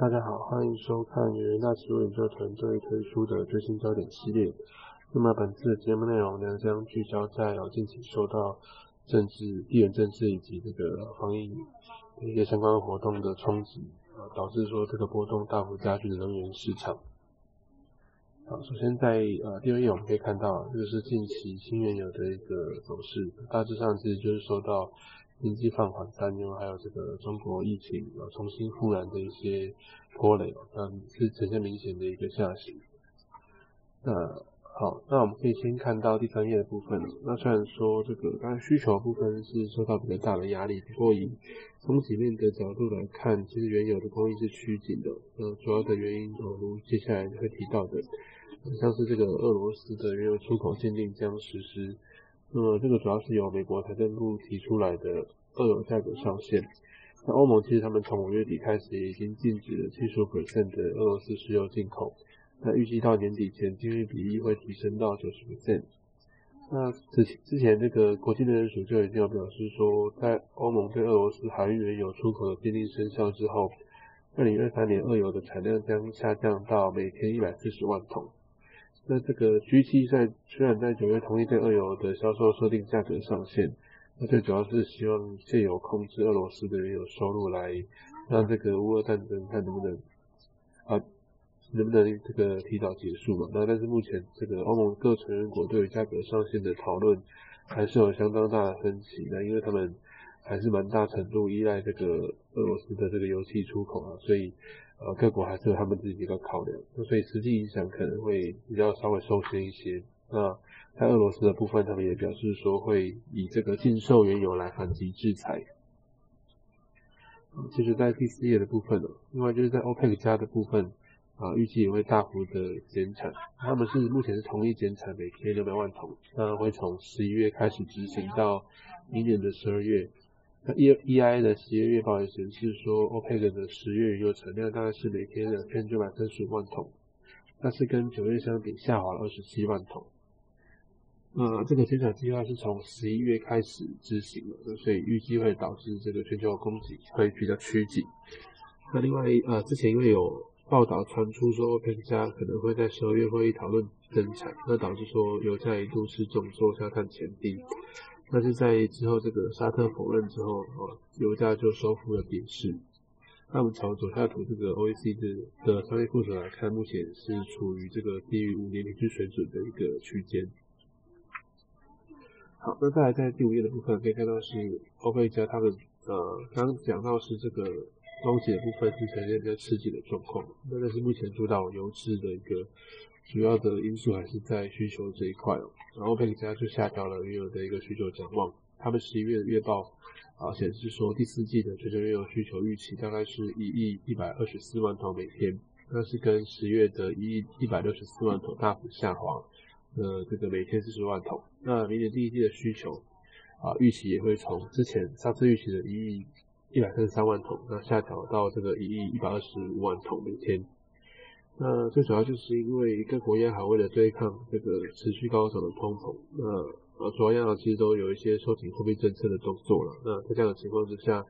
大家好，欢迎收看由大奇物研究团队推出的最新焦点系列。那么本次的节目内容呢，将聚焦在近期受到政治、地缘政治以及这个防疫一些相关活动的冲击，啊，导致说这个波动大幅加剧的能源市场。好，首先在呃第二页我们可以看到，这个是近期新原油的一个走势，大致上其实就是受到经济放缓担忧，还有这个中国疫情啊重新复燃的一些拖累，嗯，是呈现明显的一个下行。那好，那我们可以先看到第三页的部分。那虽然说这个当然需求部分是受到比较大的压力，不过以供给面的角度来看，其实原有的供应是趋紧的。呃，主要的原因，如接下来会提到的，像是这个俄罗斯的原油出口限定将实施。那么这个主要是由美国财政部提出来的二油价格上限。那欧盟其实他们从五月底开始已经禁止了七十五的俄罗斯石油进口。那预计到年底前，禁运比例会提升到九十 percent。那之之前这个国际能源署就已经有表示说，在欧盟对俄罗斯海运原油出口的禁令生效之后，二零二三年俄油的产量将下降到每天一百四十万桶。那这个 G7 在虽然在九月同意对俄油的销售设定价格上限，那最主要是希望借由控制俄罗斯的原油收入来让这个乌俄战争看能不能啊。能不能这个提早结束嘛？那但是目前这个欧盟各成员国对于价格上限的讨论还是有相当大的分歧。那因为他们还是蛮大程度依赖这个俄罗斯的这个油气出口啊，所以呃各国还是有他们自己的考量。那所以实际影响可能会比较稍微受限一些。那在俄罗斯的部分，他们也表示说会以这个禁售原油来反击制裁。其实，在第四页的部分呢，另外就是在 OPEC 加的部分。啊，预计也会大幅的减产，他们是目前是同意减产每天六百万桶，那会从十一月开始执行到明年的十二月。那 E E I 的十月月报也显示说，OPEC 的十月原油产量大概是每天两千九百三十五万桶，但是跟九月相比下滑了二十七万桶。呃这个减产计划是从十一月开始执行的，所以预计会导致这个全球供给会比较趋紧。那另外呃，之前因为有报道传出说，欧佩加可能会在十二月会议讨论增产，那导致说油价一度是重挫下探前低。但是在之后这个沙特否认之后，哦，油价就收复了跌势。那我们从左下图这个 OECD 的商业库存来看，目前是处于这个低于五年平均水准的一个区间。好，那再来在第五页的部分可以看到是欧佩克加他们呃刚讲到是这个。供给的部分是呈现比较吃紧的状况，那但是目前主导油脂的一个主要的因素还是在需求这一块哦。然后佩加就下调了原油的一个需求展望，他们十一月的月报啊显示说第四季的全球原油需求预期大概是一亿一百二十四万桶每天，那是跟十月的一亿一百六十四万桶大幅下滑，呃这个每天四十万桶。那明年第一季的需求啊预期也会从之前上次预期的一亿。一百三十三万桶，那下调到这个一亿一百二十五万桶每天。那最主要就是因为各国央行为了对抗这个持续高涨的通膨，那呃主要央行其实都有一些收紧货币政策的动作了。那在这样的情况之下，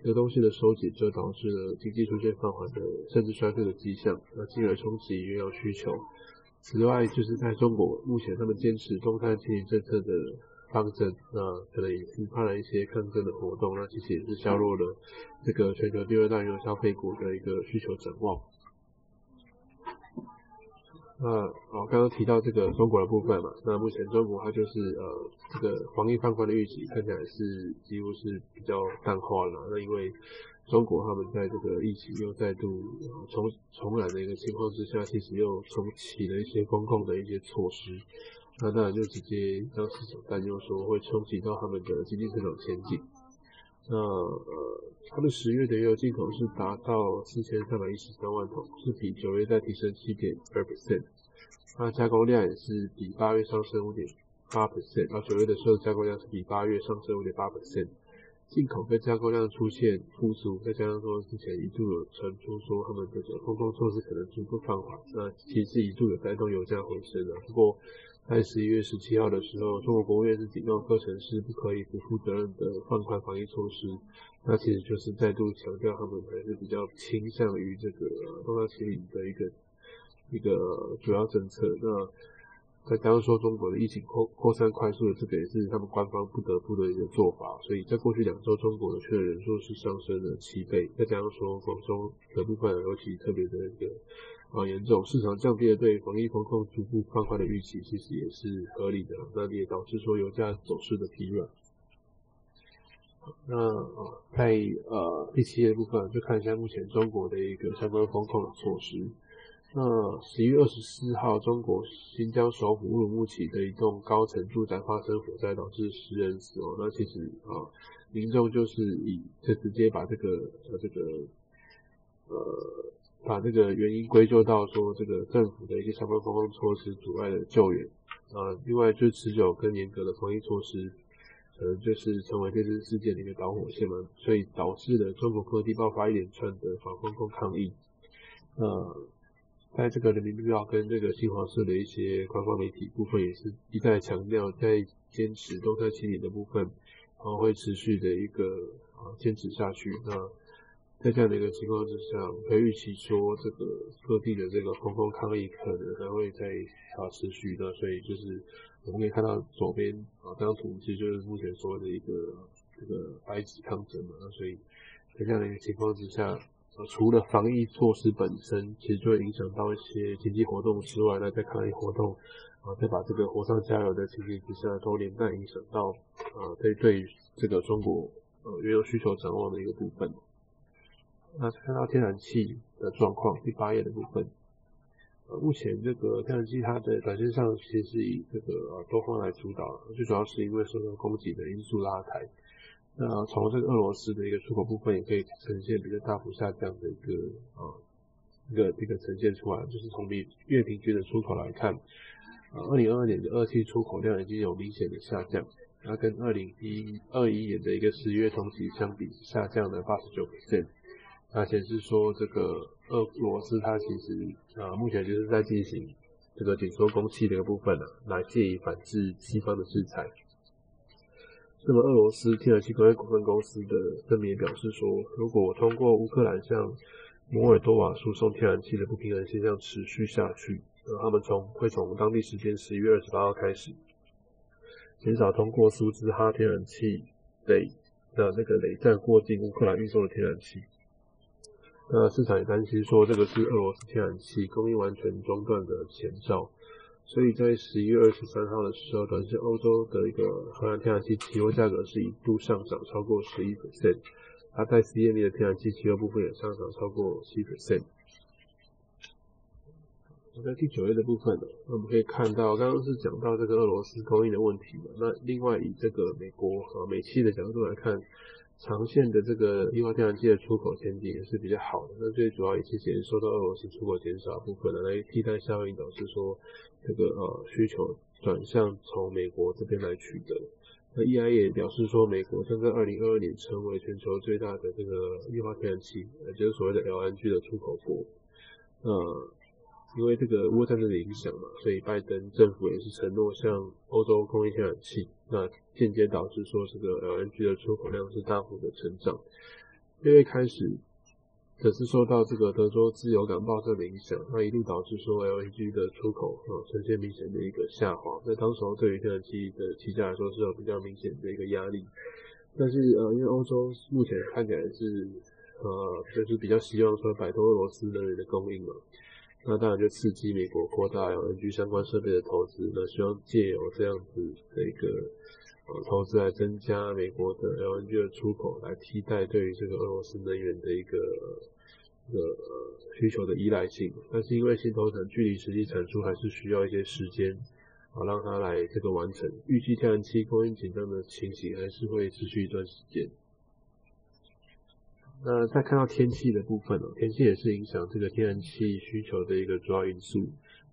这个东西的收紧就导致了经济出现放缓的甚至衰退的迹象，那进而冲击原油需求。此外，就是在中国目前他们坚持动态清零政策的。方针，那可能也是发了一些抗争的活动，那其实也是削弱了这个全球第二大原油消费国的一个需求展望。那哦，刚刚提到这个中国的部分嘛，那目前中国它就是呃这个防疫放宽的预期看起来是几乎是比较淡化了。那因为中国他们在这个疫情又再度重重燃的一个情况之下，其实又重启了一些公共的一些措施。那当然就直接让市场担忧说会冲击到他们的经济增长前景。那呃，他们十月的原油进口是达到四千三百一十三万桶，是比九月再提升七点二 percent。那加工量也是比八月上升五点八 percent，到九月的时候加工量是比八月上升五点八 percent。进口跟加工量出现复苏，再加上说之前一度有传出说他们这个风控措施可能逐步放缓，那其实一度有带动油价回升的。不过在十一月十七号的时候，中国国务院是警告各城市不可以不负责任的放宽防疫措施。那其实就是再度强调他们还是比较倾向于这个东亚清零的一个一个主要政策。那再加上说中国的疫情扩扩散快速的，这个也是他们官方不得不的一个做法。所以在过去两周，中国的确诊人数是上升了七倍。再加上说广州的部分尤其特别的一个啊严重，市场降低了对防疫风控逐步放宽的预期，其实也是合理的。那也导致说油价走势的疲软。那，在呃第七页部分，就看一下目前中国的一个相关风控的措施。那十一月二十四号，中国新疆首府乌鲁木齐的一栋高层住宅发生火灾，导致十人死亡。那其实啊，民众就是以就直接把这个呃这个呃把这个原因归咎到说这个政府的一些相关防控措施阻碍了救援呃。另外就是持久跟严格的防疫措施。可能就是成为这次事件的一个导火线嘛，所以导致了中国各地爆发一连串的反封控抗议。呃，在这个人民日报跟这个新华社的一些官方媒体部分，也是一再强调，在坚持动态清理的部分，然后会持续的一个啊坚持下去。那在这样的一个情况之下，可以预期说，这个各地的这个封控抗议可能还会在持续的，所以就是。我们可以看到左边啊，这张图其实就是目前所谓的一个这个白纸抗争嘛。那所以在这样的一个情况之下，除了防疫措施本身，其实就会影响到一些经济活动之外，那在抗疫活动啊，再把这个火上加油的情形之下，都连带影响到啊，对对这个中国呃原油需求展望的一个部分。那看到天然气的状况，第八页的部分。呃，目前这个天然气它的短线上其实是以这个呃多方来主导，最主要是因为受到供给的因素拉抬。那从这个俄罗斯的一个出口部分也可以呈现比较大幅下降的一个啊一个一个呈现出来，就是从比月平均的出口来看，呃，二零二二年的二期出口量已经有明显的下降，那跟二零一二一年的一个十月同期相比，下降了八十九%，。那显示说，这个俄罗斯它其实啊，目前就是在进行这个紧缩供气的一个部分呢，来借以反制西方的制裁。那么，俄罗斯天然气工业股份公司的声明表示说，如果通过乌克兰向摩尔多瓦输送天然气的不平衡现象持续下去，那，他们从会从当地时间十一月二十八号开始，减少通过苏兹哈天然气垒的那个垒站过境乌克兰运送的天然气。那市场也担心说，这个是俄罗斯天然气供应完全中断的前兆，所以在十一月二十三号的时候，短线欧洲的一个荷兰天然气期货价格是一度上涨超过十一 percent，它在 CME 的天然气期货部分也上涨超过七 percent。在第九页的部分呢，我们可以看到，刚刚是讲到这个俄罗斯供应的问题嘛，那另外以这个美国和美气的角度来看。长线的这个液化天然气的出口前景也是比较好的，那最主要也是减受到俄罗斯出口减少部分的来替代效应，导致说这个呃需求转向从美国这边来取得。那 EIA 也表示说，美国将在二零二二年成为全球最大的这个液化天然气，也就是所谓的 LNG 的出口国。呃，因为这个乌克战争的影响嘛，所以拜登政府也是承诺向欧洲供应天然气。那间接导致说这个 LNG 的出口量是大幅的成长。因为开始，可是受到这个德州自由港爆炸的影响，那一度导致说 LNG 的出口啊呈现明显的一个下滑。那当时候对于天然气的气价来说是有比较明显的一个压力。但是呃，因为欧洲目前看起来是呃就是比较希望说摆脱俄罗斯能源的供应嘛。那当然就刺激美国扩大 LNG 相关设备的投资，那希望借由这样子的一个呃投资来增加美国的 LNG 的出口，来替代对于这个俄罗斯能源的一个呃需求的依赖性。但是因为新投产距离实际产出还是需要一些时间啊，让它来这个完成。预计天然气供应紧张的情形还是会持续一段时间。那再看到天气的部分哦，天气也是影响这个天然气需求的一个主要因素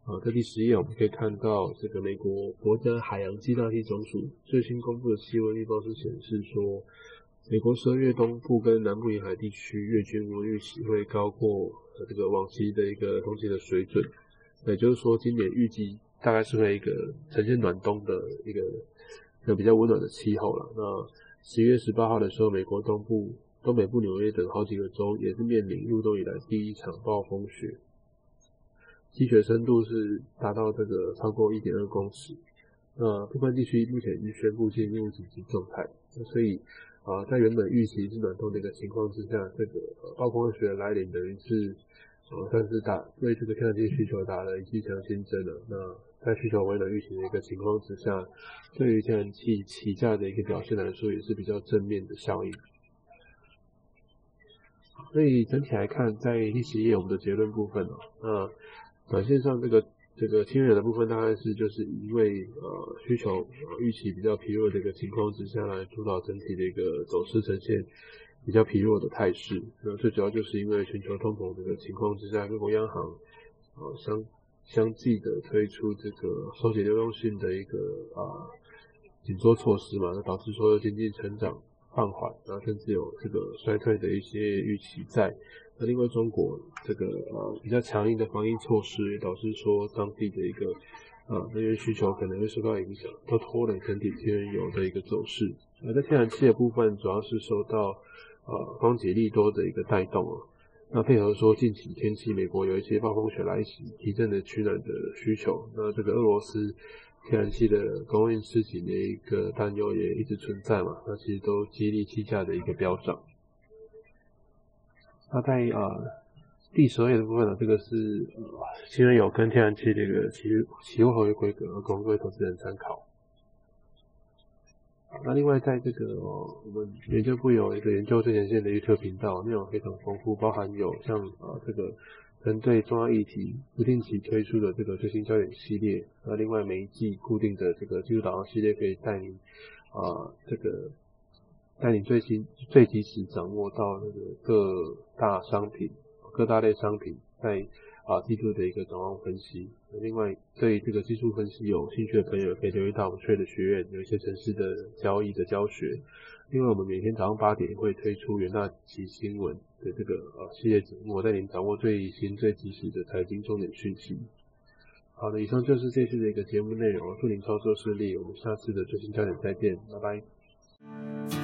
啊。在第十页我们可以看到，这个美国国家海洋气大气总署最新公布的气温预报是显示说，美国十二月东部跟南部沿海地区月均温预期会高过这个往期的一个冬季的水准，也就是说今年预计大概是会一个呈现暖冬的一个一个比较温暖的气候了。那十一月十八号的时候，美国东部、东北部纽约等好几个州也是面临入冬以来第一场暴风雪，积雪深度是达到这个超过一点二公尺。那部分地区目前已经宣布进入紧急状态。所以啊，在原本预期是暖冬的一个情况之下，这个暴风雪来临等于是呃算是打为这个天然气需求打了一剂强心针了。那在需求为暖预期的一个情况之下，对于天然气起价的一个表现来说，也是比较正面的效应。所以整体来看，在历史页我们的结论部分哦，那短线上这个。这个清远的部分大概是就是因为呃需求预期比较疲弱的一个情况之下来主导整体的一个走势呈现比较疲弱的态势。那最主要就是因为全球通膨这个情况之下，各国央行呃相相继的推出这个收紧流动性的一个啊紧缩措施嘛，那导致说经济成长放缓，然后甚至有这个衰退的一些预期在。那另外，中国这个呃比较强硬的防疫措施，也导致说当地的一个呃能源需求可能会受到影响，都拖累整体天然油的一个走势。而在天然气的部分，主要是受到呃光解利多的一个带动啊。那配合说近期天气，美国有一些暴风雪来袭，提振的取暖的需求。那这个俄罗斯天然气的供应吃紧的一个担忧也一直存在嘛。那其实都激励气价的一个飙涨。那在呃第十二页的部分呢，这个是呃新能源跟天然气这个期期货合约规格，供各位投资人参考。那另外在这个我们研究部有一个研究最前线的预测频道，内容非常丰富，包含有像呃这个针对重要议题不定期推出的这个最新焦点系列，那另外每一季固定的这个技术导航系列，可以带你啊这个。带你最新、最及时掌握到那个各大商品、各大类商品在啊季度的一个展望分析。另外，对这个技术分析有兴趣的朋友，可以留意到我们的学院有一些城市的交易的教学。因为，我们每天早上八点会推出元大旗新闻的这个呃系列节目，我带您掌握最新、最及时的财经重点讯息。好的，以上就是这次的一个节目内容，祝您操作顺利，我们下次的最新焦点再见，拜拜。